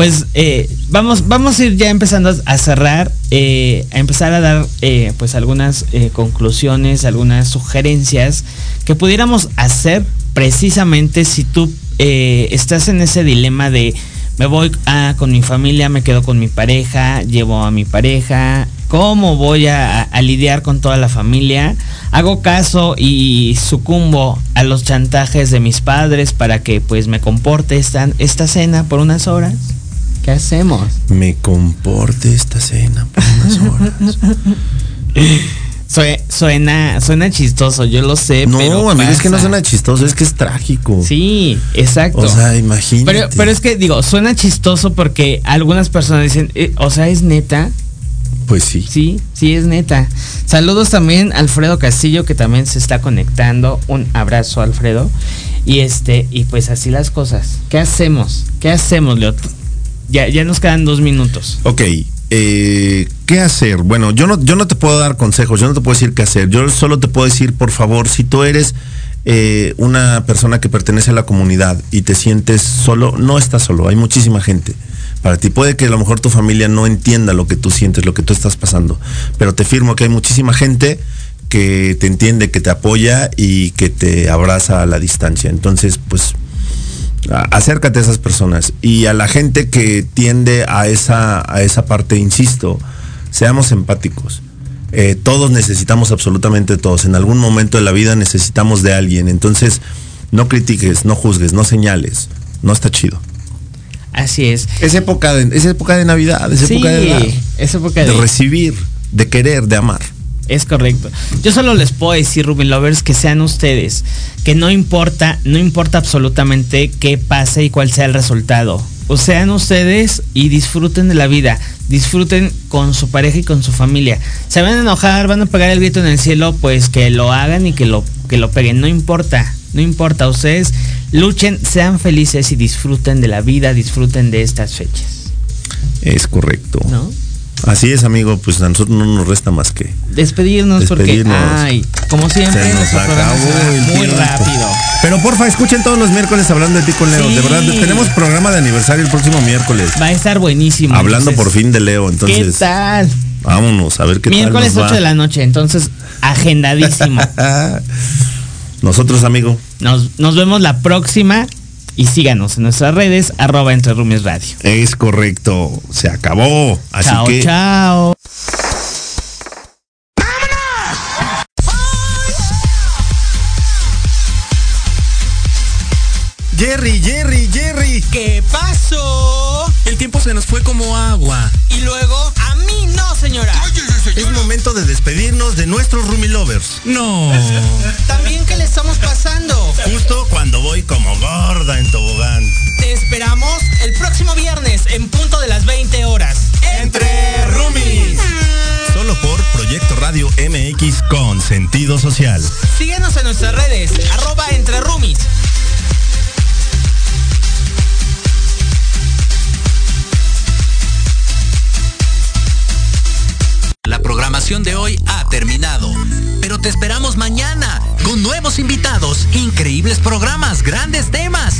pues eh, vamos, vamos a ir ya empezando a cerrar, eh, a empezar a dar eh, pues algunas eh, conclusiones, algunas sugerencias que pudiéramos hacer precisamente si tú eh, estás en ese dilema de me voy a, con mi familia, me quedo con mi pareja, llevo a mi pareja, ¿cómo voy a, a lidiar con toda la familia? Hago caso y sucumbo a los chantajes de mis padres para que pues me comporte esta, esta cena por unas horas. ¿Qué hacemos? Me comporte esta cena por unas horas. Sue- Suena, suena chistoso, yo lo sé. no, pero amigo, es que no pasa. suena chistoso, es que es trágico. Sí, exacto. O sea, imagínate. Pero, pero es que digo, suena chistoso porque algunas personas dicen, eh, o sea, es neta. Pues sí. Sí, sí, es neta. Saludos también a Alfredo Castillo, que también se está conectando. Un abrazo, Alfredo. Y este, y pues así las cosas. ¿Qué hacemos? ¿Qué hacemos, Leo? Ya, ya nos quedan dos minutos. Ok, eh, ¿qué hacer? Bueno, yo no, yo no te puedo dar consejos, yo no te puedo decir qué hacer. Yo solo te puedo decir, por favor, si tú eres eh, una persona que pertenece a la comunidad y te sientes solo, no estás solo, hay muchísima gente. Para ti puede que a lo mejor tu familia no entienda lo que tú sientes, lo que tú estás pasando, pero te firmo que hay muchísima gente que te entiende, que te apoya y que te abraza a la distancia. Entonces, pues acércate a esas personas y a la gente que tiende a esa, a esa parte, insisto, seamos empáticos. Eh, todos necesitamos absolutamente todos. En algún momento de la vida necesitamos de alguien. Entonces, no critiques, no juzgues, no señales. No está chido. Así es. Es época de, es época de Navidad, es Sí, época de, dar, es época de de... recibir, de querer, de amar. Es correcto. Yo solo les puedo decir, Rubin Lovers, que sean ustedes, que no importa, no importa absolutamente qué pase y cuál sea el resultado. O sean ustedes y disfruten de la vida, disfruten con su pareja y con su familia. Se van a enojar, van a pegar el grito en el cielo, pues que lo hagan y que lo, que lo peguen. No importa, no importa. Ustedes luchen, sean felices y disfruten de la vida, disfruten de estas fechas. Es correcto. ¿No? Así es, amigo, pues a nosotros no nos resta más que Despedirnos, Despedirnos. porque, ay, como siempre, Se nos programa acabó muy tiempo. rápido. Pero porfa, escuchen todos los miércoles hablando de ti con Leo. Sí. De verdad, tenemos programa de aniversario el próximo miércoles. Va a estar buenísimo. Hablando entonces, por fin de Leo. ¿Qué Entonces, tal? vámonos a ver qué Miércoles tal. nos 8 va. de la noche, entonces agendadísimo. Nosotros, amigo. Nos, nos vemos la próxima y síganos en nuestras redes, arroba entre Rumis Radio. Es correcto. Se acabó. Así chao, que. chao. Jerry, Jerry, Jerry. ¿Qué pasó? El tiempo se nos fue como agua. Y luego, a mí no, señora. Es momento de despedirnos de nuestros Rumi Lovers. No. También que le estamos pasando. Justo cuando esperamos el próximo viernes en punto de las 20 horas. Entre Rumis. Solo por Proyecto Radio MX con sentido social. Síguenos en nuestras redes, arroba entre roomies. La programación de hoy ha terminado, pero te esperamos mañana con nuevos invitados, increíbles programas, grandes temas